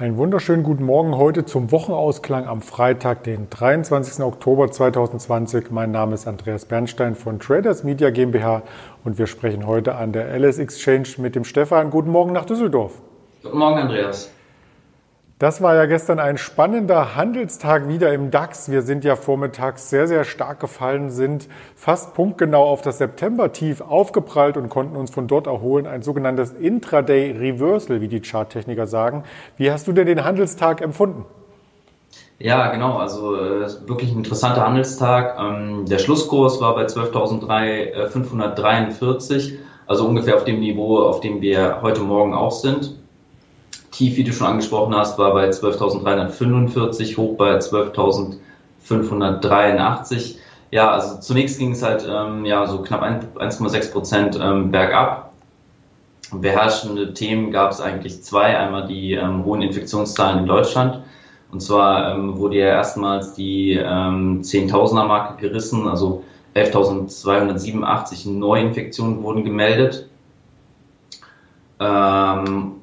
Einen wunderschönen guten Morgen heute zum Wochenausklang am Freitag, den 23. Oktober 2020. Mein Name ist Andreas Bernstein von Traders Media GmbH und wir sprechen heute an der LS Exchange mit dem Stefan. Guten Morgen nach Düsseldorf. Guten Morgen, Andreas. Das war ja gestern ein spannender Handelstag wieder im DAX. Wir sind ja vormittags sehr, sehr stark gefallen, sind fast punktgenau auf das September-Tief aufgeprallt und konnten uns von dort erholen. Ein sogenanntes Intraday Reversal, wie die Charttechniker sagen. Wie hast du denn den Handelstag empfunden? Ja, genau. Also äh, wirklich ein interessanter Handelstag. Ähm, der Schlusskurs war bei 12.543, also ungefähr auf dem Niveau, auf dem wir heute Morgen auch sind. Tief, wie du schon angesprochen hast, war bei 12.345, hoch bei 12.583. Ja, also zunächst ging es halt ähm, ja so knapp 1,6 Prozent ähm, bergab. Beherrschende Themen gab es eigentlich zwei. Einmal die ähm, hohen Infektionszahlen in Deutschland. Und zwar ähm, wurde ja erstmals die ähm, 10.000er Marke gerissen, also 11.287 Neuinfektionen wurden gemeldet. Ähm,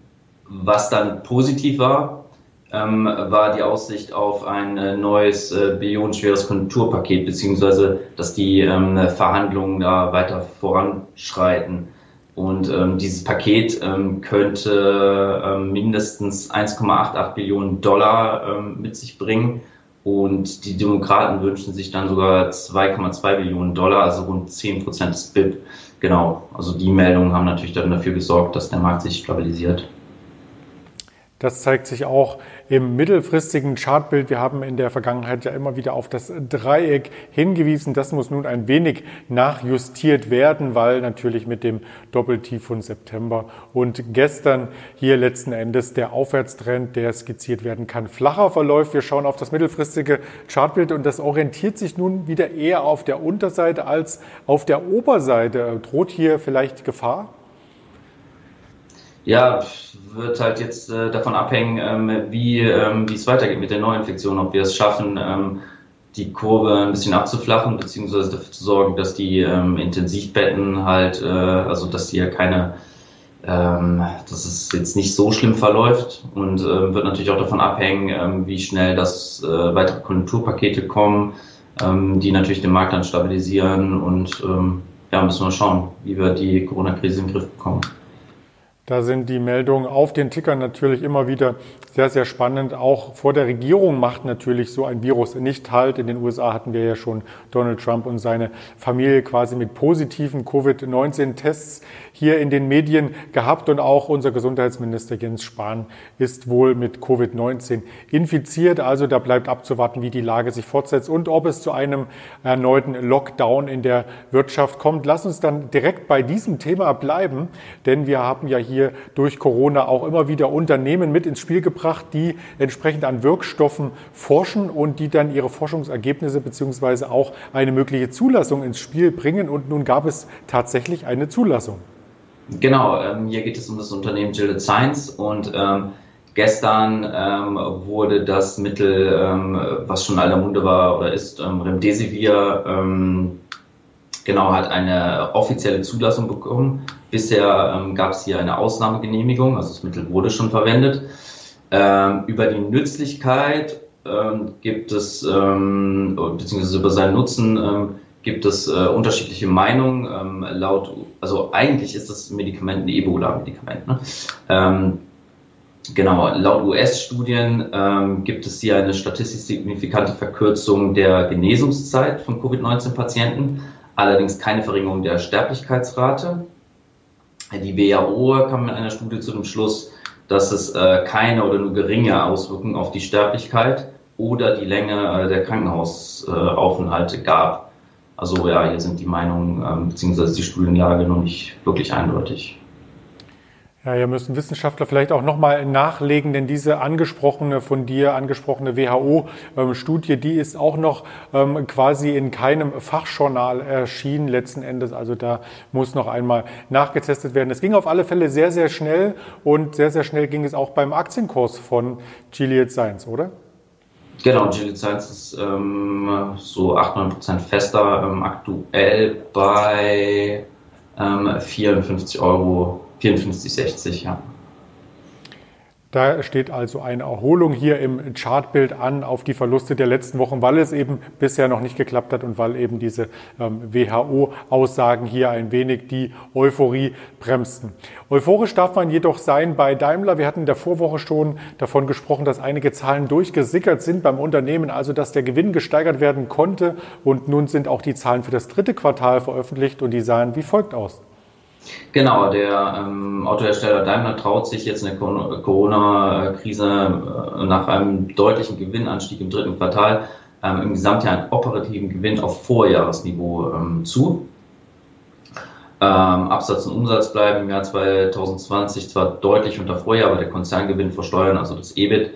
was dann positiv war, ähm, war die Aussicht auf ein äh, neues äh, billionenschweres Konjunkturpaket, beziehungsweise dass die ähm, Verhandlungen da weiter voranschreiten. Und ähm, dieses Paket ähm, könnte ähm, mindestens 1,88 Billionen Dollar ähm, mit sich bringen. Und die Demokraten wünschen sich dann sogar 2,2 Billionen Dollar, also rund 10 Prozent des BIP. Genau, also die Meldungen haben natürlich dann dafür gesorgt, dass der Markt sich stabilisiert. Das zeigt sich auch im mittelfristigen Chartbild. Wir haben in der Vergangenheit ja immer wieder auf das Dreieck hingewiesen. Das muss nun ein wenig nachjustiert werden, weil natürlich mit dem Doppeltief von September und gestern hier letzten Endes der Aufwärtstrend, der skizziert werden kann, flacher verläuft. Wir schauen auf das mittelfristige Chartbild und das orientiert sich nun wieder eher auf der Unterseite als auf der Oberseite. Droht hier vielleicht Gefahr? Ja, wird halt jetzt äh, davon abhängen, ähm, wie ähm, es weitergeht mit der Neuinfektion, ob wir es schaffen, ähm, die Kurve ein bisschen abzuflachen, beziehungsweise dafür zu sorgen, dass die ähm, Intensivbetten halt, äh, also dass ja keine, ähm, dass es jetzt nicht so schlimm verläuft und äh, wird natürlich auch davon abhängen, ähm, wie schnell das äh, weitere Konjunkturpakete kommen, ähm, die natürlich den Markt dann stabilisieren und ähm, ja, müssen wir schauen, wie wir die Corona-Krise in den Griff bekommen. Da sind die Meldungen auf den Tickern natürlich immer wieder sehr, sehr spannend. Auch vor der Regierung macht natürlich so ein Virus nicht halt. In den USA hatten wir ja schon Donald Trump und seine Familie quasi mit positiven Covid-19-Tests hier in den Medien gehabt. Und auch unser Gesundheitsminister Jens Spahn ist wohl mit Covid-19 infiziert. Also da bleibt abzuwarten, wie die Lage sich fortsetzt und ob es zu einem erneuten Lockdown in der Wirtschaft kommt. Lass uns dann direkt bei diesem Thema bleiben, denn wir haben ja hier hier durch Corona auch immer wieder Unternehmen mit ins Spiel gebracht, die entsprechend an Wirkstoffen forschen und die dann ihre Forschungsergebnisse beziehungsweise auch eine mögliche Zulassung ins Spiel bringen. Und nun gab es tatsächlich eine Zulassung. Genau, ähm, hier geht es um das Unternehmen Gilead Science und ähm, gestern ähm, wurde das Mittel, ähm, was schon aller Munde war oder ist, ähm, Remdesivir, ähm, genau, hat eine offizielle Zulassung bekommen. Bisher ähm, gab es hier eine Ausnahmegenehmigung, also das Mittel wurde schon verwendet. Ähm, über die Nützlichkeit ähm, gibt es, ähm, beziehungsweise über seinen Nutzen ähm, gibt es äh, unterschiedliche Meinungen. Ähm, laut, also eigentlich ist das Medikament ein Ebola-Medikament. Ne? Genau, laut US-Studien ähm, gibt es hier eine statistisch signifikante Verkürzung der Genesungszeit von Covid-19-Patienten allerdings keine Verringerung der Sterblichkeitsrate. Die WHO kam in einer Studie zu dem Schluss, dass es äh, keine oder nur geringe Auswirkungen auf die Sterblichkeit oder die Länge äh, der Krankenhausaufenthalte gab. Also ja, hier sind die Meinungen ähm, bzw. die Studienlage noch nicht wirklich eindeutig. Ja, hier müssen Wissenschaftler vielleicht auch nochmal nachlegen, denn diese angesprochene, von dir angesprochene WHO-Studie, die ist auch noch ähm, quasi in keinem Fachjournal erschienen letzten Endes. Also da muss noch einmal nachgetestet werden. Es ging auf alle Fälle sehr, sehr schnell und sehr, sehr schnell ging es auch beim Aktienkurs von Gilead Science, oder? Genau, Gilead Science ist ähm, so 8, 9 Prozent fester, ähm, aktuell bei 54 ähm, Euro 54,60, ja. Da steht also eine Erholung hier im Chartbild an auf die Verluste der letzten Wochen, weil es eben bisher noch nicht geklappt hat und weil eben diese ähm, WHO-Aussagen hier ein wenig die Euphorie bremsten. Euphorisch darf man jedoch sein bei Daimler. Wir hatten in der Vorwoche schon davon gesprochen, dass einige Zahlen durchgesickert sind beim Unternehmen, also dass der Gewinn gesteigert werden konnte. Und nun sind auch die Zahlen für das dritte Quartal veröffentlicht und die sahen wie folgt aus. Genau, der ähm, Autohersteller Daimler traut sich jetzt in der Corona-Krise äh, nach einem deutlichen Gewinnanstieg im dritten Quartal ähm, im Gesamtjahr einen operativen Gewinn auf Vorjahresniveau ähm, zu. Ähm, Absatz und Umsatz bleiben im Jahr 2020 zwar deutlich unter Vorjahr, aber der Konzerngewinn versteuern, also das EBIT,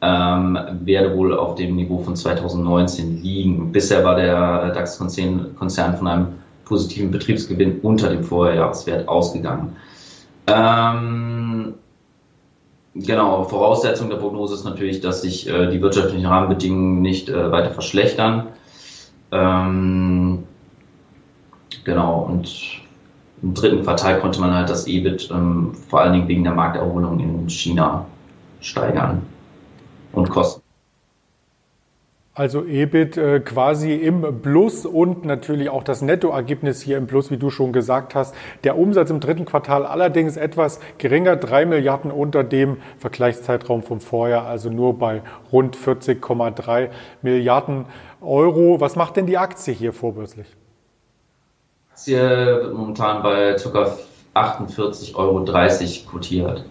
ähm, werde wohl auf dem Niveau von 2019 liegen. Bisher war der DAX-Konzern von einem positiven Betriebsgewinn unter dem Vorjahreswert ausgegangen. Ähm, genau, Voraussetzung der Prognose ist natürlich, dass sich äh, die wirtschaftlichen Rahmenbedingungen nicht äh, weiter verschlechtern. Ähm, genau, und im dritten Quartal konnte man halt das EBIT ähm, vor allen Dingen wegen der Markterholung in China steigern und Kosten. Also EBIT äh, quasi im Plus und natürlich auch das Nettoergebnis hier im Plus, wie du schon gesagt hast. Der Umsatz im dritten Quartal allerdings etwas geringer, drei Milliarden unter dem Vergleichszeitraum vom Vorjahr, also nur bei rund 40,3 Milliarden Euro. Was macht denn die Aktie hier vorbörslich? Aktie wird momentan bei ca. 48,30 Euro quotiert.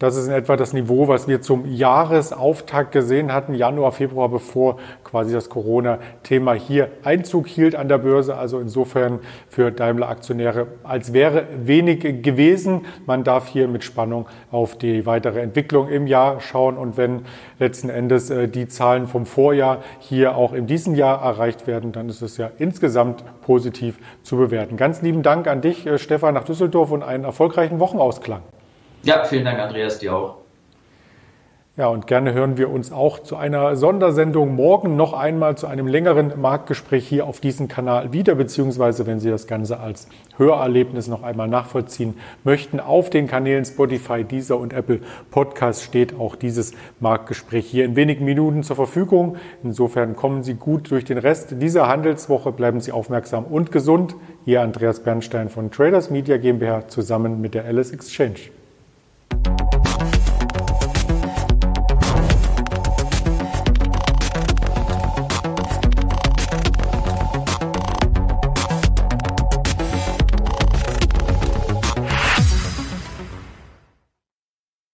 Das ist in etwa das Niveau, was wir zum Jahresauftakt gesehen hatten, Januar, Februar, bevor quasi das Corona-Thema hier Einzug hielt an der Börse. Also insofern für Daimler-Aktionäre, als wäre wenig gewesen. Man darf hier mit Spannung auf die weitere Entwicklung im Jahr schauen. Und wenn letzten Endes äh, die Zahlen vom Vorjahr hier auch in diesem Jahr erreicht werden, dann ist es ja insgesamt positiv zu bewerten. Ganz lieben Dank an dich, äh, Stefan, nach Düsseldorf und einen erfolgreichen Wochenausklang. Ja, vielen Dank, Andreas, dir auch. Ja, und gerne hören wir uns auch zu einer Sondersendung morgen noch einmal zu einem längeren Marktgespräch hier auf diesem Kanal wieder, beziehungsweise wenn Sie das Ganze als Hörerlebnis noch einmal nachvollziehen möchten, auf den Kanälen Spotify, Deezer und Apple Podcast steht auch dieses Marktgespräch hier in wenigen Minuten zur Verfügung. Insofern kommen Sie gut durch den Rest dieser Handelswoche, bleiben Sie aufmerksam und gesund. Ihr Andreas Bernstein von Traders Media GmbH zusammen mit der Alice Exchange.